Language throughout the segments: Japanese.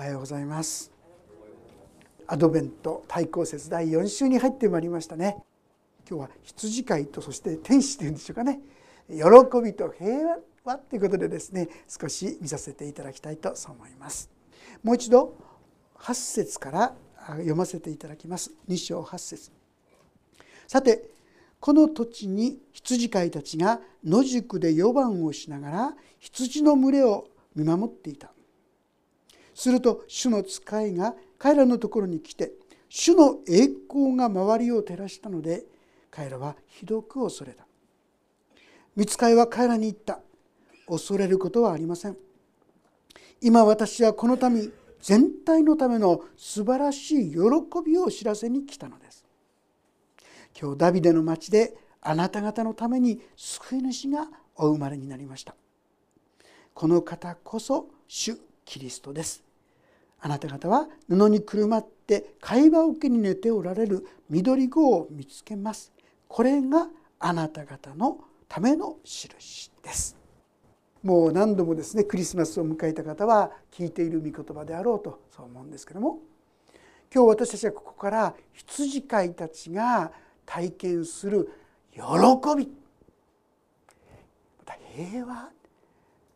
おはようございます。アドベント対抗節第4週に入ってまいりましたね。今日は羊飼いとそして天使というんでしょうかね。喜びと平和ということでですね少し見させていただきたいと思います。もう一度8節から読ませていただきます。2章8節。さてこの土地に羊飼いたちが野宿で4番をしながら羊の群れを見守っていた。すると主の使いが彼らのところに来て主の栄光が周りを照らしたので彼らはひどく恐れた。見つかいは彼らに言った。恐れることはありません。今私はこの民全体のための素晴らしい喜びを知らせに来たのです。今日ダビデの町であなた方のために救い主がお生まれになりました。この方こそ主キリストです。あなた方は布にくるまって会話桶に寝ておられる緑子を見つけます。これがあなた方のための印です。もう何度もですねクリスマスを迎えた方は聞いている御言葉であろうとそう思うんですけども。今日私たちはここから羊飼いたちが体験する喜び。また平和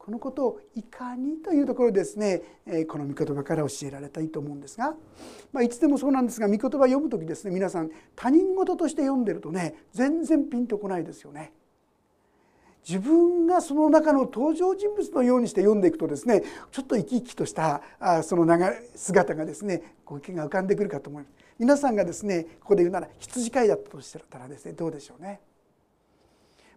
このことをいかにというところですねこの御言葉から教えられたいと思うんですが、まあ、いつでもそうなんですが御言葉読む時ですね皆さん他人事として読んでるとね全然ピンとこないですよね。自分がその中の登場人物のようにして読んでいくとですねちょっと生き生きとしたその姿がですねご意見が浮かんでくるかと思います皆さんがですねここで言うなら羊飼いだったとしたらですねどうでしょうね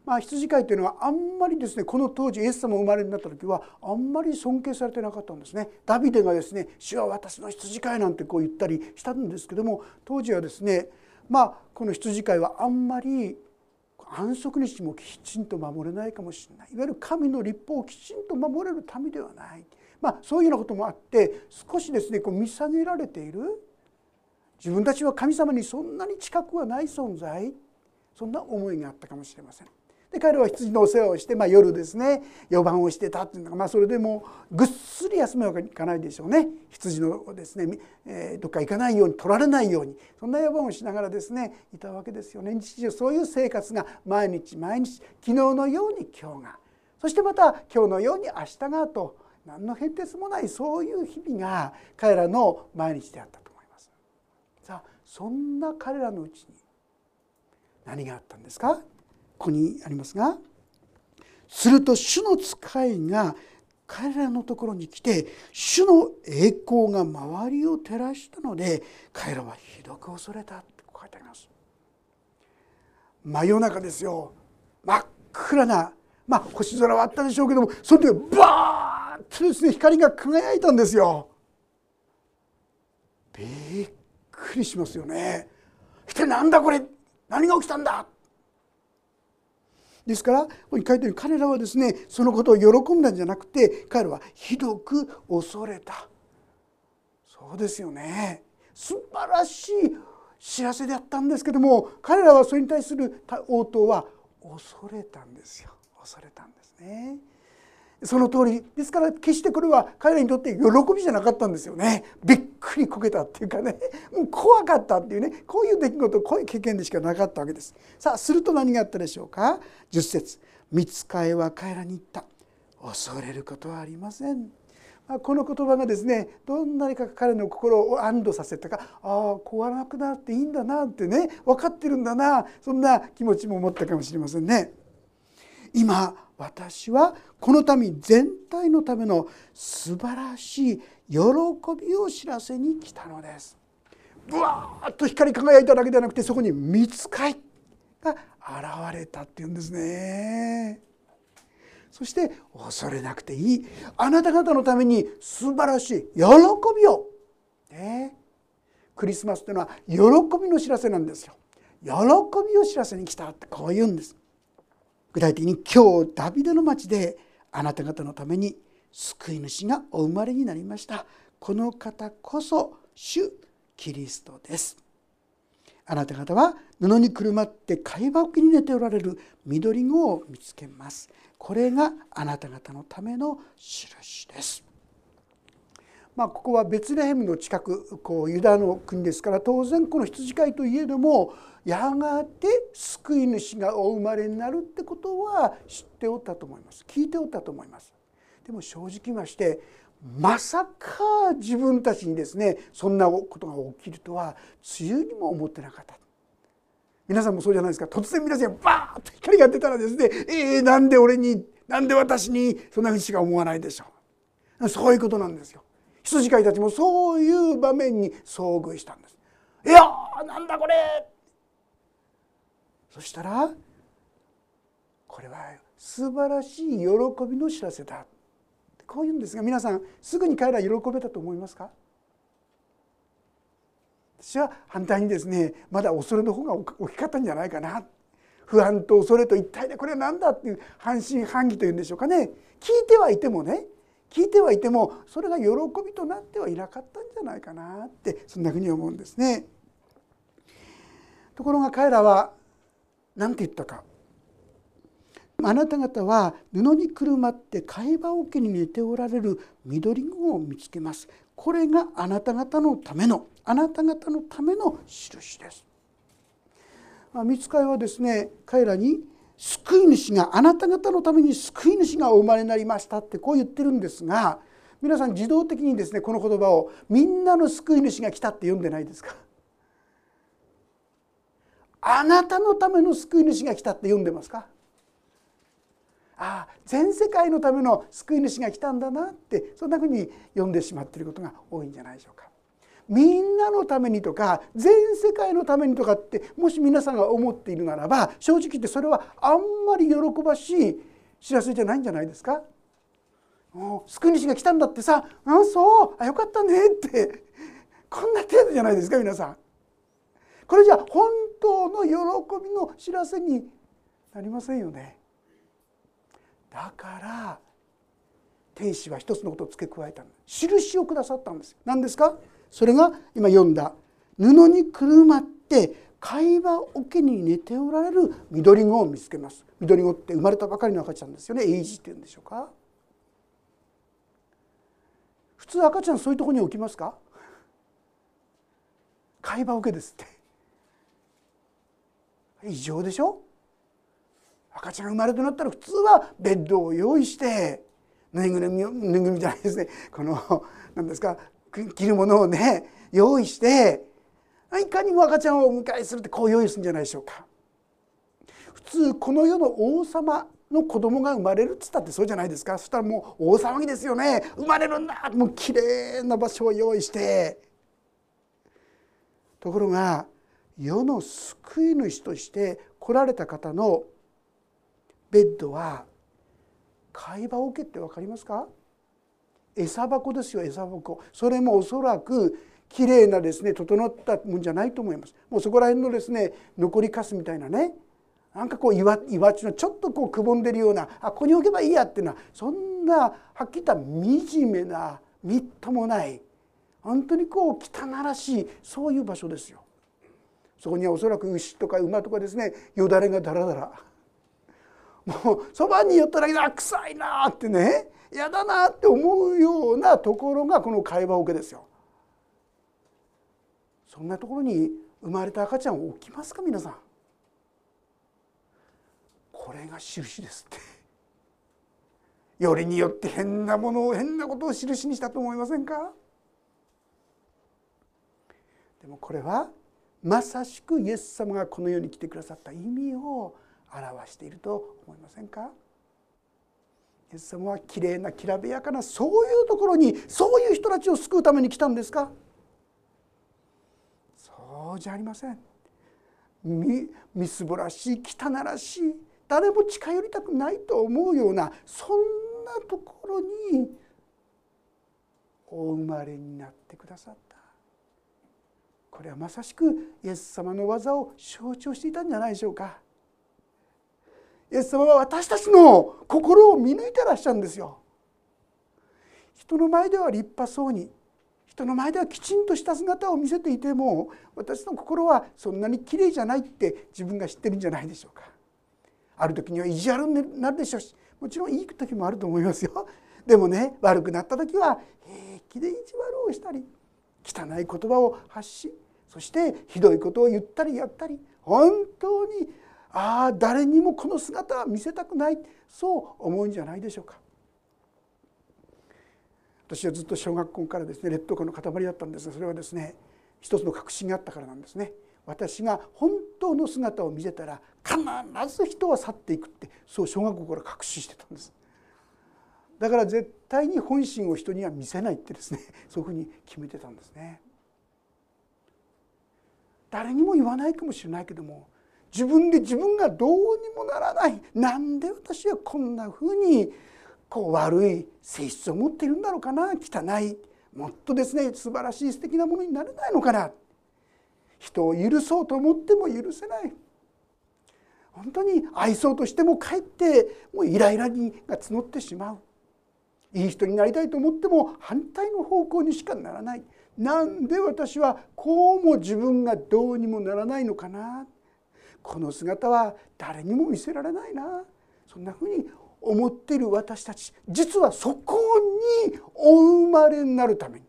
まあ、羊飼いというのはあんまりですねこの当時イエス様生まれになった時はあんまり尊敬されてなかったんですね。ダビデがですね「主は私の羊飼い」なんてこう言ったりしたんですけども当時はですねまあこの羊飼いはあんまり安息日もきちんと守れないかもしれない。いわゆる神の立法をきちんと守れる民ではない、まあ、そういうようなこともあって少しですねこう見下げられている。自分たちは神様にそんなに近くはない存在。そんな思いがあったかもしれません。で彼は羊のお世話をして、まあ、夜ですね4番をしてたっていうのが、まあ、それでもぐっすり休めはいかないでしょうね。羊のですね、えー、どっか行かないように取られないようにそんな4番をしながらですねいたわけですよね。日常そういう生活が毎日毎日昨日のように今日が。そしてまた今日のように明日がと何の変哲もないそういう日々が彼らの毎日であったと思います。さあそんな彼らのうちに何があったんですか？ここにありますがすると主の使いが彼らのところに来て主の栄光が周りを照らしたので彼らはひどく恐れたって書いてあります。真夜中ですよ。真っ暗なまあ星空はあったでしょうけどもその時バーッとですね光が輝いたんですよ。びっくりしますよね。一体なんだこれ？何が起きたんだ？ですからここに書いてある彼らはですねそのことを喜んだんじゃなくて彼らはひどく恐れた。そうですよね。素晴らしい知らせであったんですけども彼らはそれに対する応答は恐れたんですよ。恐れたんですね。その通り。ですから決してこれは彼らにとって喜びじゃなかったんですよね。びっくりこけたっていうかね。う怖かったっていうね。こういう出来事こういう経験でしかなかったわけです。さあすると何があったでしょうか？10節。見つかえは彼らに言った。恐れることはありません。この言葉がですねどんなにか彼の心を安堵させたか。ああ怖なくなっていいんだなってね分かってるんだな。そんな気持ちも持ったかもしれませんね。今私はこの民全体のための素晴らしい喜びを知らせに来たのです。ぶわーっと光り輝いただけではなくてそこに見つかいが現れたっていうんですね。そして恐れなくていいあなた方のために素晴らしい喜びを、ね、クリスマスというのは喜びの知らせなんですよ。喜びを知らせに来たってこう言うんです。具体的に今日ダビデの町であなた方のために救い主がお生まれになりました。この方こそ主キリストです。あなた方は布にくるまって貝箱に寝ておられる緑子を見つけます。これがあなた方のための印です。まあ、ここはベツレヘムの近くこうユダの国ですから当然この羊飼いといえどもやがて救い主がお生まれになるってことは知っておったと思います聞いておったと思います。でも正直ましてまさか自分たちにですねそんなことが起きるとは梅雨にも思ってなかった。皆さんもそうじゃないですか突然皆さんバーッと光が出たらですねえー、なんで俺になんで私にそんなふうにしか思わないでしょうそういうことなんですよ羊飼いたちもそういう場面に遭遇したんです。いやなんだこれそしたらこれは素晴らしい喜びの知らせだ。こういうんですが皆さんすぐに彼ら喜べたと思いますか？私は反対にですねまだ恐れの方が大きかったんじゃないかな。不安と恐れと一体でこれは何だ？っていう半信半疑というんでしょうかね。聞いてはいてもね聞いてはいてもそれが喜びとなってはいなかったんじゃないかなってそんなふうに思うんですね。ところが彼らは何て言ったかあなた方は布にくるまって貝羽桶に寝ておられる緑子を見つけます。これがあなた方のためのあなた方のための印です。見つかいはですね彼らに救い主があなた方のために救い主がお生まれになりましたってこう言ってるんですが皆さん自動的にですねこの言葉をみんなの救い主が来たって読んでないですか？あなたのための救い主が来たって読んでますか？ああ全世界のための救い主が来たんだなってそんなふうに読んでしまっていることが多いんじゃないでしょうか。みんなのためにとか全世界のためにとかってもし皆さんが思っているならば正直言ってそれはあんまり喜ばしい知らせじゃないんじゃないですか？救い主が来たんだってさ「あそうあよかったね」ってこんな程度じゃないですか皆さん。これじゃ本当の喜びの知らせになりませんよね。だから天使は一つのことを付け加えた印をくださったんです何ですか？それが今読んだ。布にくるまって貝羽桶に寝ておられる緑子を見つけます。緑子って生まれたばかりの赤ちゃんですよね。エイジっていうんでしょうか？普通赤ちゃんそういうとこに置きますか？貝羽桶ですって。異常でしょ？赤ちゃんが生まれとなったら普通はベッドを用意してぬいぐるみをぬいぐるみじゃないですね。この何ですか着るものをね用意していかにも赤ちゃんをお迎えするってこう用意するんじゃないでしょうか。普通この世の王様の子供が生まれるっつったってそうじゃないですか。そしたらもう大騒ぎですよね。生まれるんだ。もう綺麗な場所を用意して。ところが世の救い主として来られた方のベッドは貝羽桶って分かりますか？餌箱ですよ餌箱。それもおそらくきれいなですね整ったもんじゃないと思います。もうそこら辺のですね残りかすみたいなね。なんかこう岩岩地のちょっとこうくぼんでるようなあここに置けばいいやっていうのはそんなはっきり言った惨めなみっともない本当にこう汚らしいそういう場所ですよ。そこにはおそらく牛とか馬とかですねよだれがだらだらもうそばに寄っただけで臭いなってね嫌だなって思うようなところがこの会話桶ですよ。そんなところに生まれた赤ちゃんを置きますか皆さん。これが印ですって。よりによって変なものを変なことを印にしたと思いませんか？でもこれはまさしくイエス様がこの世に来てくださった意味を表していると思いませんか？イエス様はきれいなきらびやかなそういうところにそういう人たちを救うために来たんですか？そうじゃありません。みみすぼらしい汚らしい誰も近寄りたくないと思うようなそんなところにお生まれになってくださった。これはまさしくイエス様の技を象徴していたんじゃないでしょうかイエス様は私たちの心を見抜いてらっしゃるんですよ。人の前では立派そうに人の前ではきちんとした姿を見せていても私の心はそんなに綺麗じゃないって自分が知ってるんじゃないでしょうか。ある時には意地悪になるでしょうしもちろんいい時もあると思いますよ。でもね悪くなった時は平気気で意地悪をしたり汚い言葉を発しそしてひどいことを言ったりやったり本当にああ誰にもこの姿は見せたくないそう思うんじゃないでしょうか。私はずっと小学校からですね劣等感の塊だったんですがそれはですね一つの確信があったからなんですね。私が本当の姿を見せたら必ず人は去っていくってそう小学校から確信してたんです。だから絶対に本心を人には見せないってですねそういうふうに決めてたんですね。誰にも言わないかもしれないけども自分で自分がどうにもならない。なんで私はこんなふうにこう悪い性質を持っているんだろうかな。汚いもっとですね素晴らしい素敵なものになれないのかな。人を許そうと思っても許せない。本当に愛そうとしてもかえってもうイライラにが募ってしまう。いい人になりたいと思っても反対の方向にしかならない。なんで私はこうも自分がどうにもならないのかな？この姿は誰にも見せられないな。そんなふうに思っている私たち実はそこにお生まれになるために。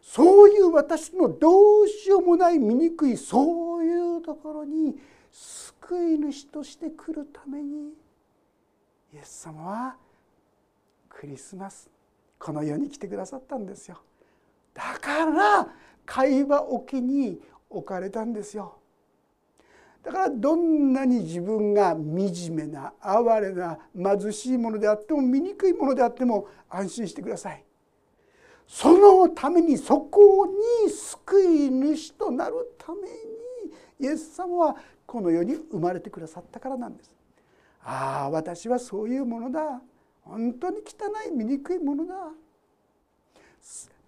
そういう私のどうしようもない醜いそういうところに救い主として来るためにイエス様はクリスマスこの世に来てくださったんですよ。だから会話置きに置かれたんですよ。だからどんなに自分が惨めな哀れな貧しいものであっても醜いものであっても安心してください。そのためにそこに救い主となるためにイエス様はこの世に生まれてくださったからなんです。ああ私はそういうものだ。本当に汚い醜いものだ。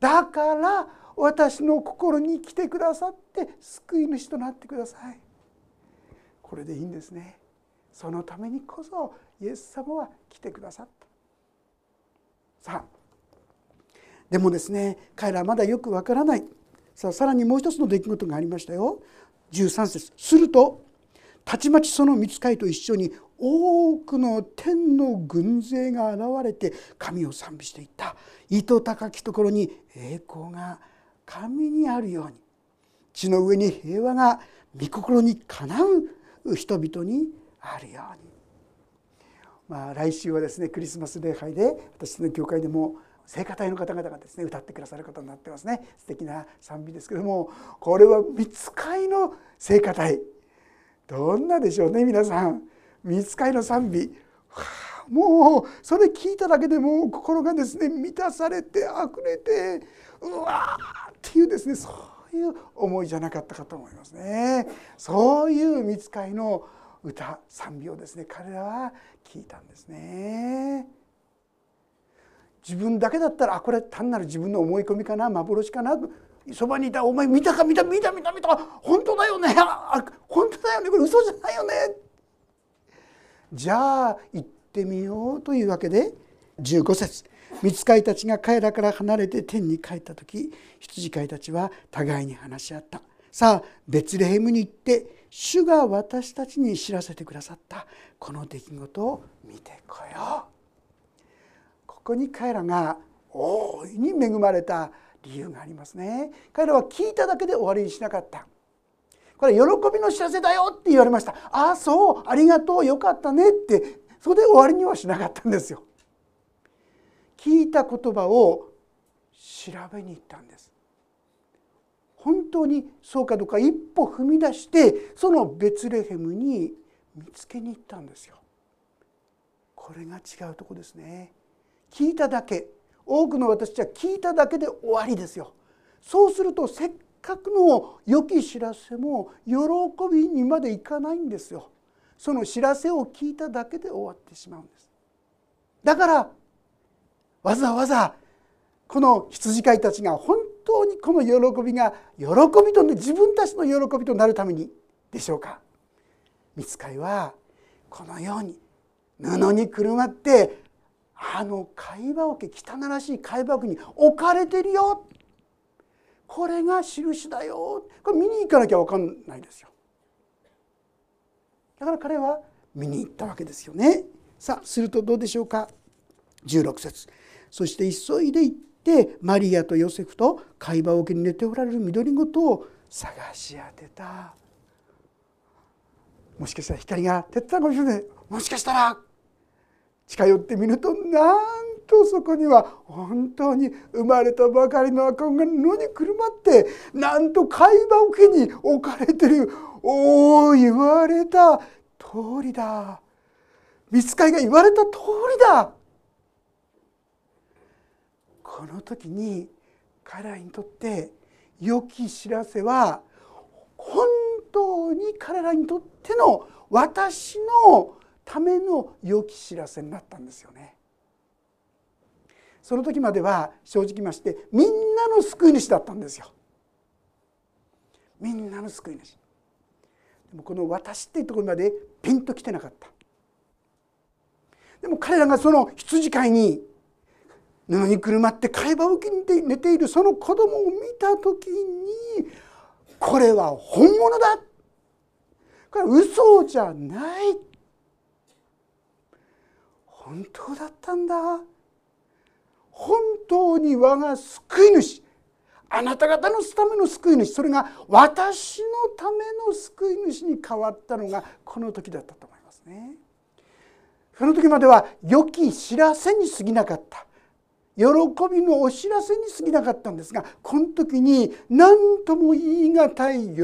だから私の心に来てくださって救い主となってください。これでいいんですね。そのためにこそイエス様は来てくださった。さあでもですね彼らはまだよくわからない。さあさらにもう一つの出来事がありましたよ。13節。するとたちまちその見つかりと一緒に多くの天の軍勢が現れて神を賛美していった。糸高きところに栄光が神にあるように。地の上に平和が御心にかなう人々にあるように。まあ、来週はですねクリスマス礼拝で私の教会でも聖歌隊の方々がですね歌ってくださることになってますね。素敵な賛美ですけどもこれは見つかいの聖歌隊。どんなでしょうね皆さん。見つかいの賛美、はあ、もうそれ聞いただけでもう心がですね満たされてあふれてうわーっていうですねそういう思いじゃなかったかと思いますね。そういう見つかいの歌賛美をですね彼らは聞いたんですね。自分だけだったらあこれ単なる自分の思い込みかな幻かなそばにいたお前見たか見た見た見た見た本当だよねあ本当だよねこれ嘘じゃないよねじゃあ行ってみようというわけで15節。見つかいたちが彼らから離れて天に帰った時羊飼いたちは互いに話し合った。さあベツレヘムに行って主が私たちに知らせてくださった。この出来事を見てこよう。ここに彼らが大いに恵まれた理由がありますね。彼らは聞いただけで終わりにしなかった。これ喜びの知らせだよって言われました。ああそうありがとうよかったねって。それで終わりにはしなかったんですよ。聞いた言葉を調べに行ったんです。本当にそうかどうか一歩踏み出してそのベツレヘムに見つけに行ったんですよ。これが違うとこですね。聞いただけ。多くの私たちは聞いただけで終わりですよ。そうするとせっくの良き知らせも喜びにまでいかないんですよ。その知らせを聞いただけで終わってしまうんです。だからわざわざこの羊飼いたちが本当にこの喜びが喜びと自分たちの喜びとなるためにでしょうか。見つかいはこのように布にくるまってあの貝羽桶汚らしい貝羽桶に置かれてるよこれが印だよ。これ見に行かなきゃ分かんないですよ。だから彼は見に行ったわけですよね。さあするとどうでしょうか？16節。そして急いで行っでマリアとヨセフと貝羽桶に寝ておられる緑ごとを探し当てた。もしかしたら光が照ったかもしれない。もしかしたら。近寄ってみるとなんとそこには本当に生まれたばかりの赤子が布にくるまってなんと貝羽桶に置かれてるおお言われた通りだ見つかりが言われた通りだこの時に彼らにとって良き知らせは本当に彼らにとっての私のための良き知らせになったんですよね。その時までは正直ましてみんなの救い主だったんですよ。みんなの救い主。でもこの私っていうところまでピンときてなかった。でも彼らがその羊飼いに布にくるまって貝羽受けに寝ているその子供を見た時にこれは本物だこれは嘘じゃない本当だったんだ本当に我が救い主あなた方のための救い主それが私のための救い主に変わったのがこの時だったと思いますね。その時までは良き知らせに過ぎなかった喜びのお知らせに過ぎなかったんですがこの時に何とも言い難い喜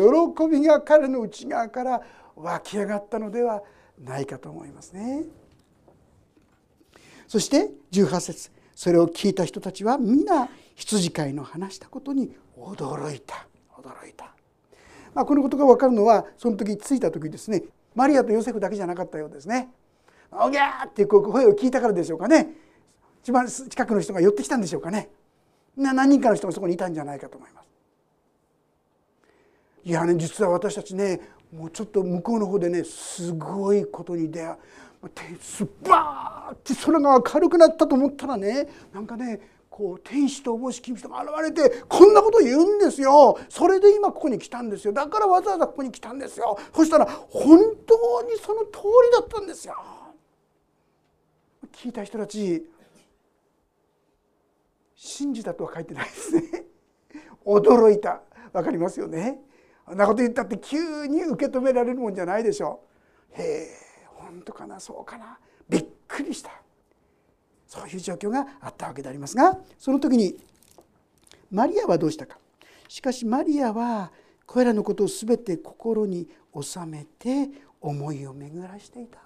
びが彼の内側から湧き上がったのではないかと思いますね。そして18節それを聞いた人たちは皆羊飼いの話したことに驚いた。驚いた、まあ、このことが分かるのはその時着いた時ですね。マリアとヨセフだけじゃなかったようですね。おぎゃーっていう声を聞いたからでしょうかね。一番近くの人が寄ってきたんでしょうかね。何人かの人がそこにいたんじゃないかと思います。いやね実は私たちねもうちょっと向こうの方でねすごいことに出会うスバーって空が明るくなったと思ったらねなんかねこう天使とおぼしき人が現れてこんなこと言うんですよ。それで今ここに来たんですよ。だからわざわざここに来たんですよ。そしたら本当にその通りだったんですよ。聞いた人たち信じたとは書いてないですね。驚いた。分かりますよね。あんなこと言ったって急に受け止められるもんじゃないでしょ。うへえ本当かなそうかな。びっくりした。そういう状況があったわけでありますがその時にマリアはどうしたか。しかしマリアはこれらのことを全て心に収めて思いを巡らしていた。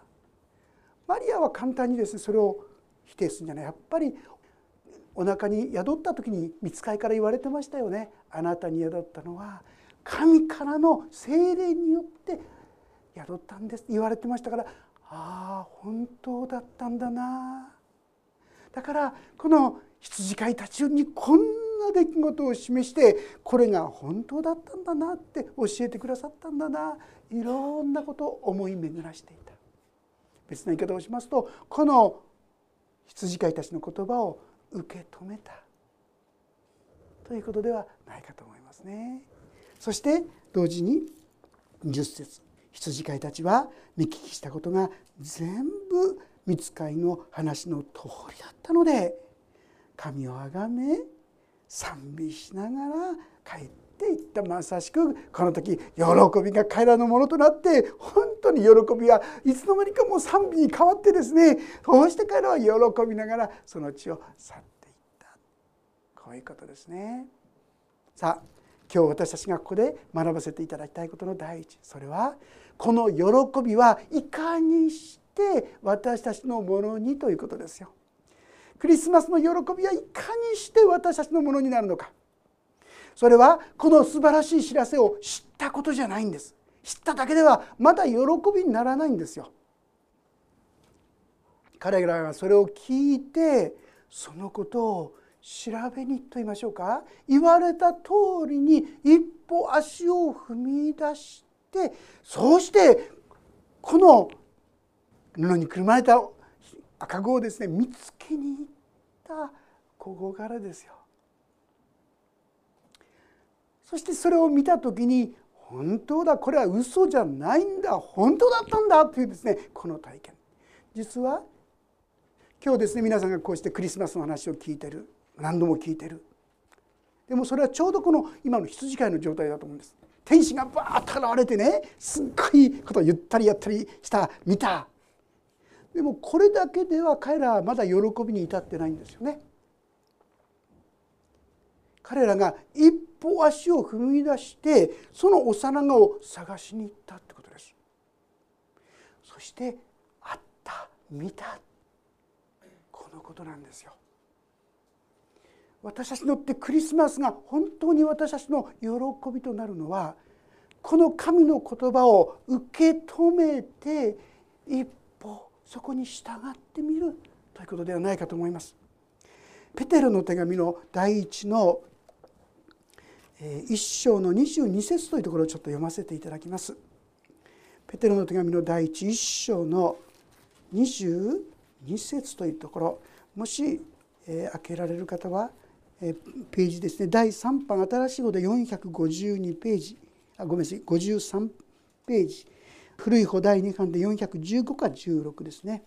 マリアは簡単にですねそれを否定するんじゃない。やっぱりお腹に宿った時に見つかりから言われてましたよね。あなたに宿ったのは神からの精霊によって宿ったんです言われてましたからああ本当だったんだな。だからこの羊飼いたちにこんな出来事を示してこれが本当だったんだなって教えてくださったんだな。いろんなことを思い巡らしていた。別な言い方をしますとこの羊飼いたちの言葉を受け止めた。ということではないかと思いますね。そして同時に10節。羊飼いたちは見聞きしたことが全部見つかりの話の通りだったので神をあがめ賛美しながら帰っていったまさしくこの時喜びが彼らのものとなって本当に喜びはいつの間にかもう賛美に変わってですねそうして彼らは喜びながらその地を去っていったこういうことですね。さあ今日私たちがここで学ばせていただきたいことの第一それはこの喜びはいかにして私たちのものにということですよ。クリスマスの喜びはいかにして私たちのものになるのか。それはこの素晴らしい知らせを知ったことじゃないんです。知っただけではまだ喜びにならないんですよ。彼らがそれを聞いてそのことを調べにと言いましょうか言われた通りに一歩足を踏み出してそうしてこの布にくるまれた赤子をですね見つけに行ったここからですよ。そしてそれを見た時に本当だこれは嘘じゃないんだ本当だったんだというですねこの体験実は今日ですね皆さんがこうしてクリスマスの話を聞いてる何度も聞いてる。でもそれはちょうどこの今の羊飼いの状態だと思うんです。天使がバーッと現れてねすっごいことを言ったりやったりした見た。でもこれだけでは彼らはまだ喜びに至ってないんですよね。彼らが一歩足を踏み出してその幼子を探しに行ったってことです。そして会った見た。このことなんですよ。私たちにとってクリスマスが本当に私たちの喜びとなるのはこの神の言葉を受け止めて一歩そこに従ってみるということではないかと思います。ペテロの手紙の第一の一章の22節というところをちょっと読ませていただきます。ペテロの手紙の第一一章の22節というところもし、え開けられる方は、ページですね。第3版新しい方で452ページ。あごめんなさい。53ページ。古い方第2巻で415か16ですね。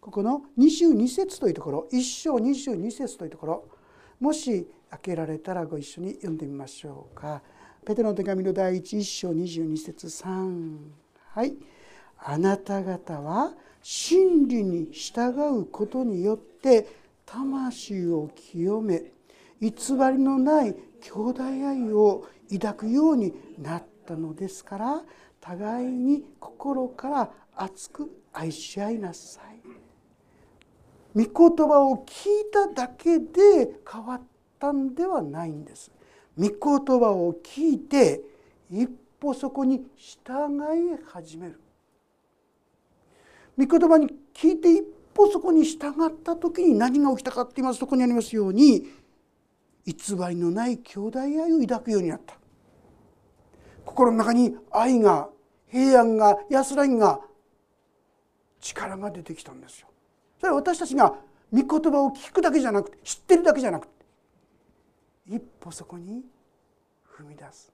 ここの22節というところ。1章22節というところ。もし開けられたらご一緒に読んでみましょうか。ペテロの手紙の第一1章22節3はい「あなた方は真理に従うことによって魂を清め偽りのない兄弟愛を抱くようになったのですから互いに心から熱く愛し合いなさい。御言葉を聞いただけで変わったんではないんです。御言葉を聞いて一歩そこに従い始める。御言葉に聞いて一歩そこに従った時に何が起きたかって言いますとこにありますように偽りのない兄弟愛を抱くようになった心の中に愛が平安が安らぎが力が出てきたんですよ。それは私たちが御言葉を聞くだけじゃなくて知ってるだけじゃなくて一歩そこに踏み出す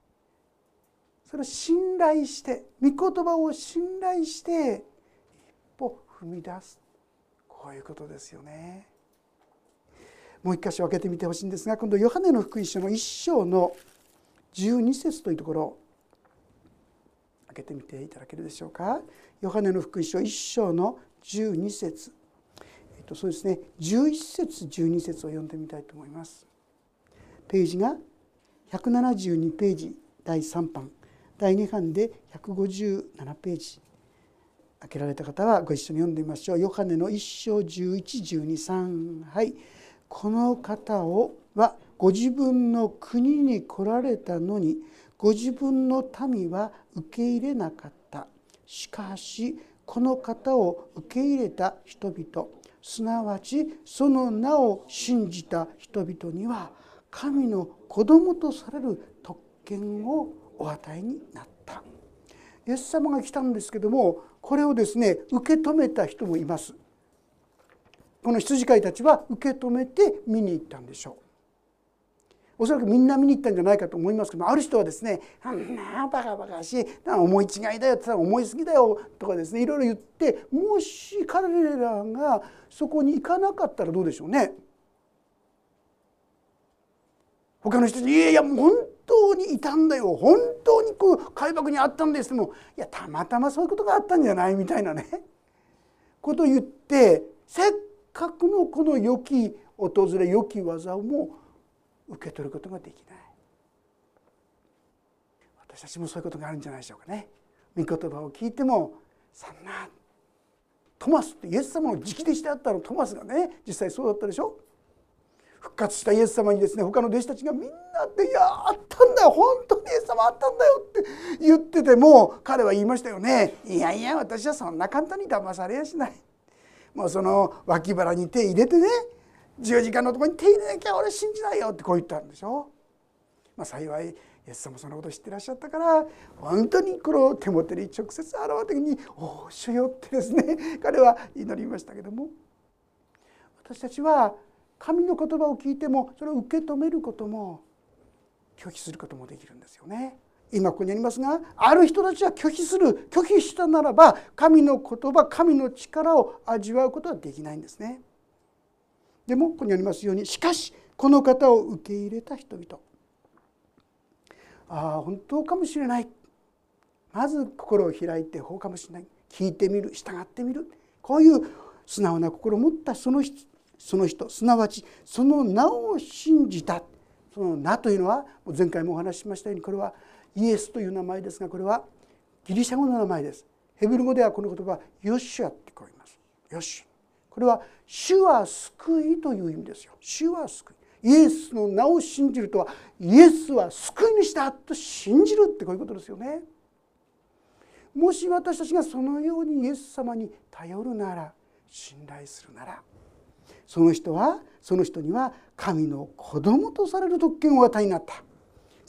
それを信頼して御言葉を信頼して一歩踏み出すこういうことですよね。もう一箇所開けてみてほしいんですが今度ヨハネの福音書の一章の12節というところ開けてみていただけるでしょうか。ヨハネの福音書一章の12節えっとそうですね11節12節を読んでみたいと思います。ページが172ページ第3版第2版で157ページ開けられた方はご一緒に読んでみましょう。ヨハネの一章1112はい。この方をはご自分の国に来られたのにご自分の民は受け入れなかった。しかしこの方を受け入れた人々すなわちその名を信じた人々には神の子供とされる特権をお与えになった。イエス様が来たんですけどもこれをですね受け止めた人もいます。この羊飼いたちは受け止めて見に行ったんでしょう。おそらくみんな見に行ったんじゃないかと思いますけどある人はですね「あんなバカバカしい。思い違いだよ」って思いすぎだよ」とかですねいろいろ言ってもし彼らがそこに行かなかったらどうでしょうね。他の人に「いやいや本当にいたんだよ。本当にこう海幕にあったんです」っても「いやたまたまそういうことがあったんじゃない」みたいなね。ことを言ってせっかくのこの良き訪れ良き技をも受け取ることができない。私たちもそういうことがあるんじゃないでしょうかね。御言葉を聞いてもそんなトマスってイエス様の直弟子であったのトマスがね実際そうだったでしょ。復活したイエス様にですね他の弟子たちがみんなで「いやあったんだよ。本当にイエス様あったんだよ」って言ってても彼は言いましたよね「いやいや私はそんな簡単に騙されやしない」もうその脇腹に手入れてね十字架のとこに手入れなきゃ俺信じないよってこう言ったんでしょ。まあ、幸いイエス様そのこと知ってらっしゃったから本当にこの手元に直接現れた時に「おお主よ」ってですね 彼は祈りましたけども私たちは神の言葉を聞いてもそれを受け止めることも拒否することもできるんですよね。今ここにありますがある人たちは拒否する拒否したならば神の言葉神の力を味わうことはできないんですね。でもここにありますようにしかしこの方を受け入れた人々。ああ本当かもしれない。まず心を開いてほうかもしれない。聞いてみる従ってみる。こういう素直な心を持ったその人その人すなわちその名を信じた。その名というのは前回もお話ししましたようにこれはイエスという名前ですがこれはギリシャ語の名前です。ヘブル語ではこの言葉はヨシュアって聞こえます。ヨシュ。これは主は救いという意味ですよ。主は救い。イエスの名を信じるとはイエスは救い主だと信じるってこういうことですよね。もし私たちがそのようにイエス様に頼るなら信頼するならその人はその人には神の子供とされる特権を与えになった。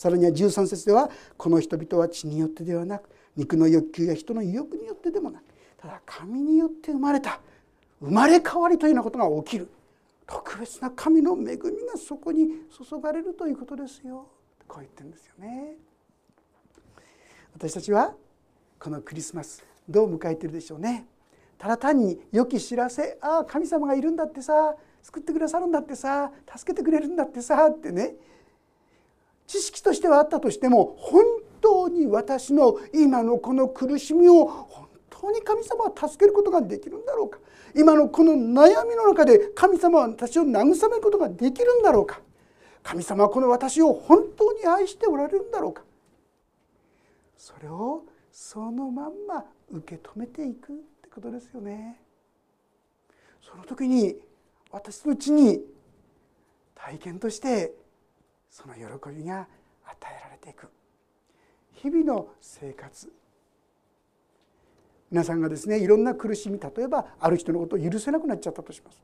さらには13節ではこの人々は血によってではなく肉の欲求や人の意欲によってでもなくただ神によって生まれた。生まれ変わりというようなことが起きる。特別な神の恵みがそこに注がれるということですよ。こう言ってるんですよね。私たちはこのクリスマスどう迎えてるでしょうね。ただ単に良き知らせああ神様がいるんだってさ救ってくださるんだってさ助けてくれるんだってさってね。知識としてはあったとしても本当に私の今のこの苦しみを本当に神様は助けることができるんだろうか？今のこの悩みの中で神様は私を慰めることができるんだろうか？神様はこの私を本当に愛しておられるんだろうか？それをそのまんま受け止めていくってことですよね。その時に私のうちに体験としてその喜びが与えられていく日々の生活皆さんがですねいろんな苦しみ例えばある人のことを許せなくなっちゃったとします。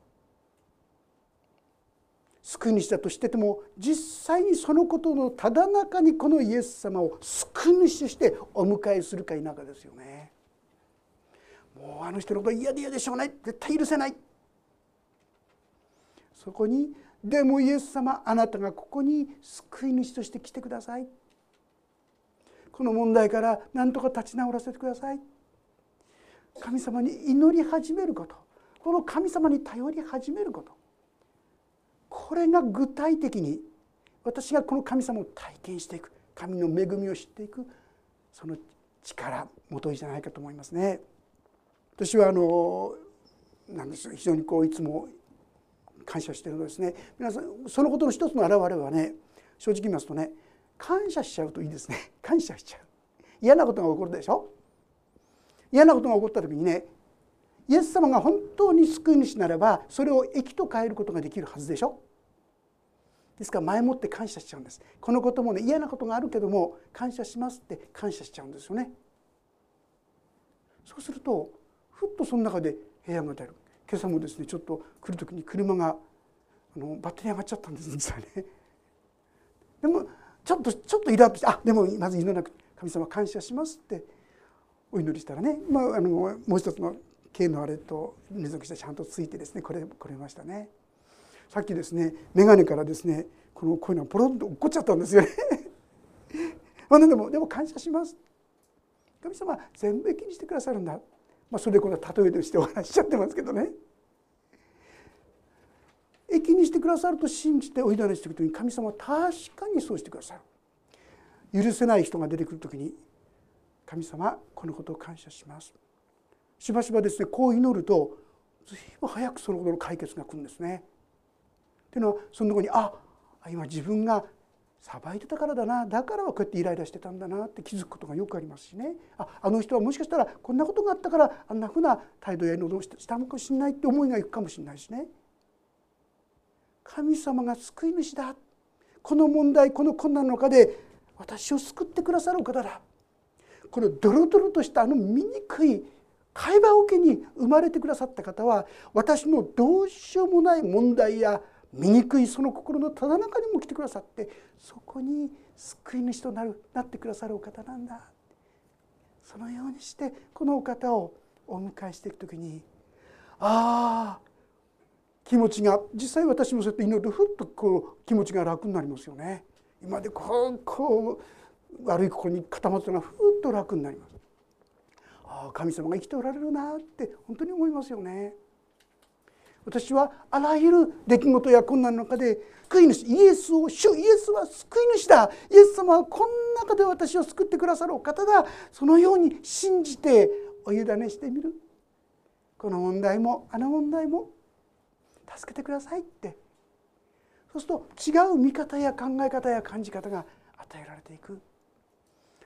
救い主だとしてても実際にそのことのただ中にこのイエス様を救い主としてお迎えするか否かですよね。もうあの人のこと嫌で嫌でしょうがない絶対許せないそこにでもイエス様あなたがここに救い主として来てください。この問題から何とか立ち直らせてください。神様に祈り始めること。この神様に頼り始めること。これが具体的に私がこの神様を体験していく。神の恵みを知っていく。その力もといじゃないかと思いますね。私はあのなんです非常にこういつも感謝してるのですね。皆さんそのことの一つの表れはね正直言いますとね感謝しちゃうといいですね。感謝しちゃう。嫌なことが起こるでしょ？嫌なことが起こった時にねイエス様が本当に救い主ならばそれを益と変えることができるはずでしょ？ですから前もって感謝しちゃうんです。このこともね嫌なことがあるけども感謝しますって感謝しちゃうんですよね。そうするとふっとその中で平安が出る。今朝もですねちょっと来る時に車があのバッテリー上がっちゃったんです実はね。でもちょっとちょっとイラッとしてあでもまず祈らなく神様感謝しますってお祈りしたらね、まあ、あのもう一つの経のあれと連続してちゃんとついてですねこれこれましたね。さっきですね眼鏡からですねこのこういうのがポロンと落っこっちゃったんですよね。まあ、でもでも感謝します。神様全部気にしてくださるんだまあ、それでこの例えとしてお話しちゃってますけどね。益にしてくださると信じてお祈りしていく時に神様は確かにそうしてくださる。許せない人が出てくる時に神様このことを感謝します。しばしばですねこう祈ると随分早くそのことの解決が来るんですね。っていうのはそのとこにあ今自分がさばいてたからだなだからこうやってイライラしてたんだなって気づくことがよくありますしね。ああの人はもしかしたらこんなことがあったからあんなふうな態度や行動をしたのかもしれないって思いがいくかもしれないしね。神様が救い主だ。この問題この困難の中で私を救ってくださるお方だ。このドロドロとしたあの醜い会話桶に生まれてくださった方は私のどうしようもない問題や醜いその心のただ中にも来てくださってそこに救い主となるなってくださるお方なんだそのようにしてこのお方をお迎えしていく時にああ気持ちが実際私もそうやって祈るとふっとこう気持ちが楽になりますよね。今でこうこう悪い心に固まったのがふっと楽になります。ああ神様が生きておられるなって本当に思いますよね。私はあらゆる出来事や困難の中で救い主イエスを主イエスは救い主だ。イエス様はこんな中で私を救ってくださるお方だそのように信じてお委ねしてみる。この問題もあの問題も助けてくださいって。そうすると違う見方や考え方や感じ方が与えられていく。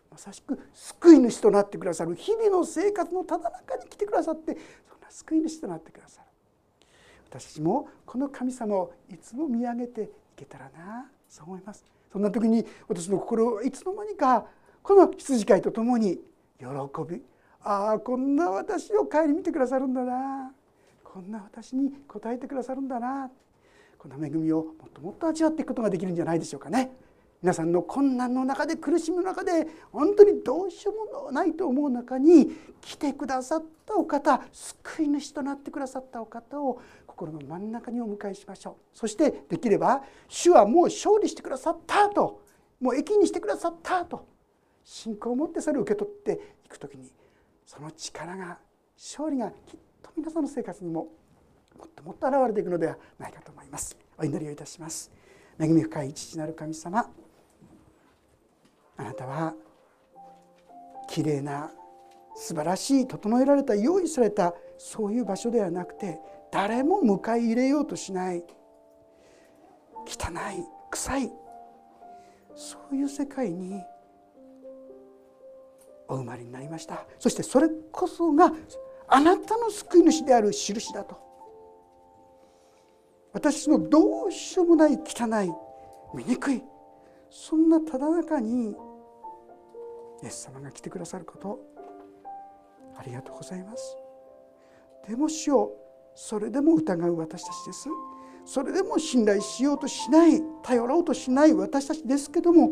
まさしく救い主となってくださる。日々の生活のただ中に来てくださってそんな救い主となってくださる。私もこの神様をいつも見上げていけたらなそう思いますそんな時に私の心はいつの間にかこの羊飼いとともに喜びああこんな私を顧みてくださるんだなこんな私に応えてくださるんだなこの恵みをもっともっと味わっていくことができるんじゃないでしょうかね。皆さんの困難の中で苦しむ中で本当にどうしようもないと思う中に来てくださったお方救い主となってくださったお方を心の真ん中にお迎えしましょう。そしてできれば主はもう勝利してくださったともう益にしてくださったと信仰を持ってそれを受け取っていく時にその力が勝利がきっと皆さんの生活にももっともっと現れていくのではないかと思います。お祈りをいたします。恵み深い父なる神様あなたはきれいな素晴らしい整えられた用意されたそういう場所ではなくて誰も迎え入れようとしない汚い臭いそういう世界にお生まれになりました。そしてそれこそがあなたの救い主である印だと。私のどうしようもない汚い醜いそんなただ中にイエス様が来てくださることありがとうございます。でも主よそれでも疑う私たちです。それでも信頼しようとしない頼ろうとしない私たちですけども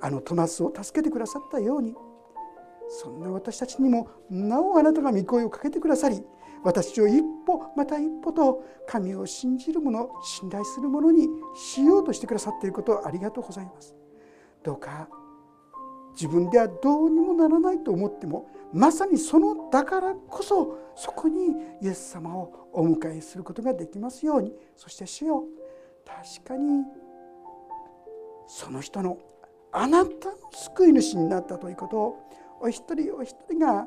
あのトマスを助けてくださったようにそんな私たちにもなおあなたが御声をかけてくださり私を一歩また一歩と神を信じる者信頼する者にしようとしてくださっていることをありがとうございます。どうか自分ではどうにもならないと思ってもまさにそのだからこそそこにイエス様をお迎えすることができますようにそして主よ確かにその人のあなたの救い主になったということをお一人お一人が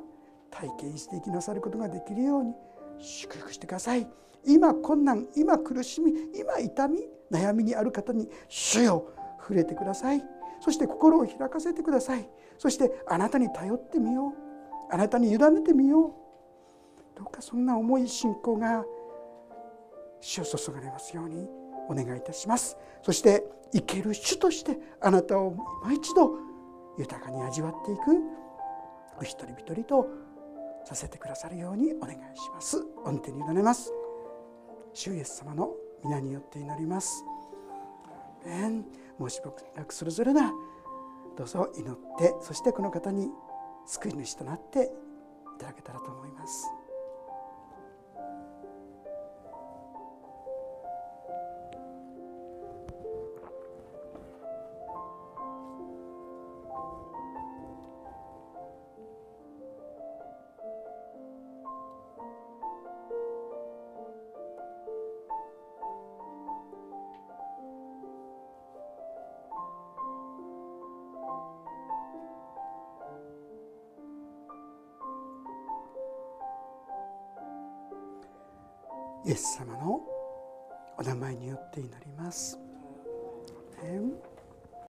体験していきなさることができるように祝福してください。今困難今苦しみ今痛み悩みにある方に主よ触れてください。そして心を開かせてください。そしてあなたに頼ってみよう。あなたに委ねてみよう。どうかそんな重い信仰が主を注がれますようにお願いいたします。そして生ける主としてあなたを今一度豊かに味わっていく。お一人一人とさせてくださるようにお願いします御手に委ねます主イエス様の皆によって祈ります申し僕なくそれぞれがどうぞ祈ってそしてこの方に救い主となっていただけたらと思い。ます。